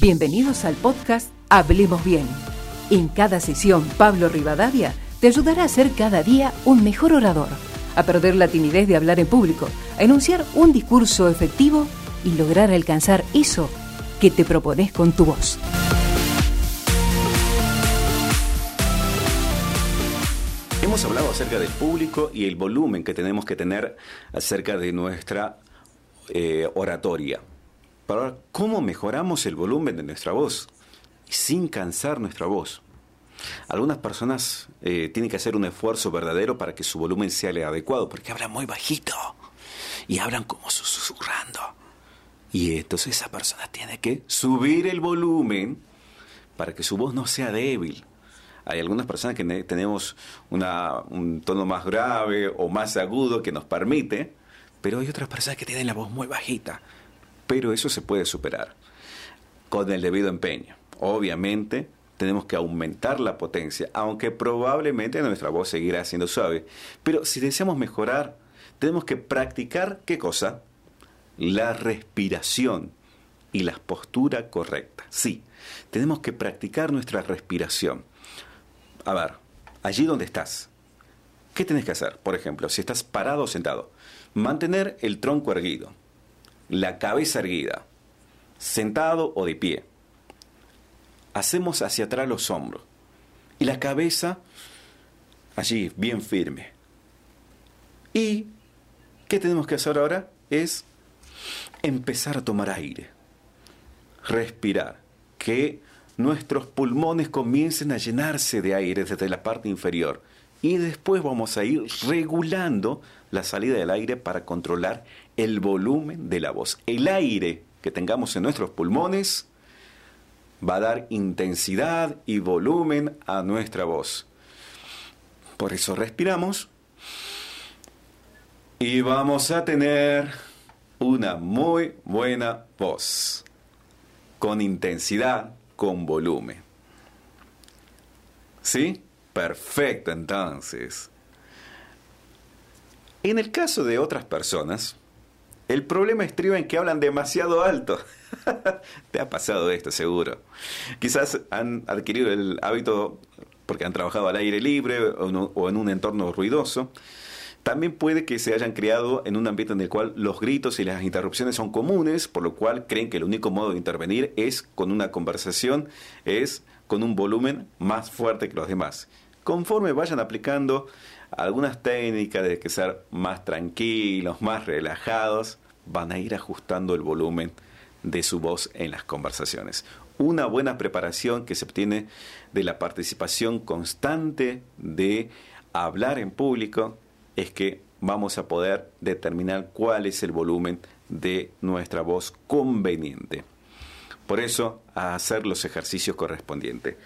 Bienvenidos al podcast Hablemos Bien. En cada sesión, Pablo Rivadavia te ayudará a ser cada día un mejor orador, a perder la timidez de hablar en público, a enunciar un discurso efectivo y lograr alcanzar eso que te propones con tu voz. Hemos hablado acerca del público y el volumen que tenemos que tener acerca de nuestra eh, oratoria. Pero ¿cómo mejoramos el volumen de nuestra voz sin cansar nuestra voz? Algunas personas eh, tienen que hacer un esfuerzo verdadero para que su volumen sea el adecuado, porque hablan muy bajito y hablan como susurrando. Y entonces esa persona tiene que subir el volumen para que su voz no sea débil. Hay algunas personas que tenemos un tono más grave o más agudo que nos permite, pero hay otras personas que tienen la voz muy bajita pero eso se puede superar con el debido empeño. Obviamente tenemos que aumentar la potencia, aunque probablemente nuestra voz seguirá siendo suave. Pero si deseamos mejorar, tenemos que practicar qué cosa? La respiración y la postura correcta. Sí, tenemos que practicar nuestra respiración. A ver, allí donde estás, ¿qué tienes que hacer? Por ejemplo, si estás parado o sentado, mantener el tronco erguido la cabeza erguida, sentado o de pie. Hacemos hacia atrás los hombros y la cabeza allí, bien firme. Y, ¿qué tenemos que hacer ahora? Es empezar a tomar aire, respirar, que nuestros pulmones comiencen a llenarse de aire desde la parte inferior. Y después vamos a ir regulando la salida del aire para controlar el volumen de la voz. El aire que tengamos en nuestros pulmones va a dar intensidad y volumen a nuestra voz. Por eso respiramos y vamos a tener una muy buena voz, con intensidad, con volumen. ¿Sí? Perfecto, entonces. En el caso de otras personas, el problema estriba en que hablan demasiado alto. Te ha pasado esto, seguro. Quizás han adquirido el hábito porque han trabajado al aire libre o en un entorno ruidoso. También puede que se hayan criado en un ambiente en el cual los gritos y las interrupciones son comunes, por lo cual creen que el único modo de intervenir es con una conversación, es con un volumen más fuerte que los demás. Conforme vayan aplicando algunas técnicas de que ser más tranquilos, más relajados, van a ir ajustando el volumen de su voz en las conversaciones. Una buena preparación que se obtiene de la participación constante de hablar en público es que vamos a poder determinar cuál es el volumen de nuestra voz conveniente. Por eso, a hacer los ejercicios correspondientes.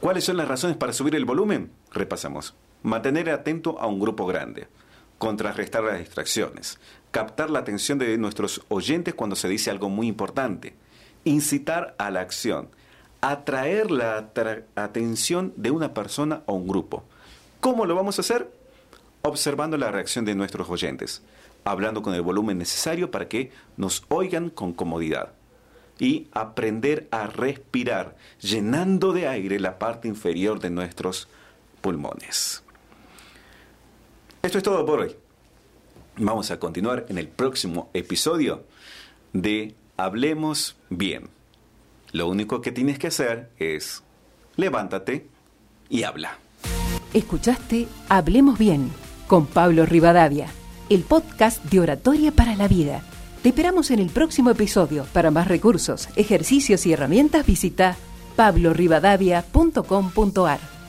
¿Cuáles son las razones para subir el volumen? Repasamos. Mantener atento a un grupo grande. Contrarrestar las distracciones. Captar la atención de nuestros oyentes cuando se dice algo muy importante. Incitar a la acción. Atraer la atención de una persona o un grupo. ¿Cómo lo vamos a hacer? Observando la reacción de nuestros oyentes. Hablando con el volumen necesario para que nos oigan con comodidad y aprender a respirar, llenando de aire la parte inferior de nuestros pulmones. Esto es todo por hoy. Vamos a continuar en el próximo episodio de Hablemos Bien. Lo único que tienes que hacer es levántate y habla. Escuchaste Hablemos Bien con Pablo Rivadavia, el podcast de oratoria para la vida. Te esperamos en el próximo episodio. Para más recursos, ejercicios y herramientas visita pablorivadavia.com.ar.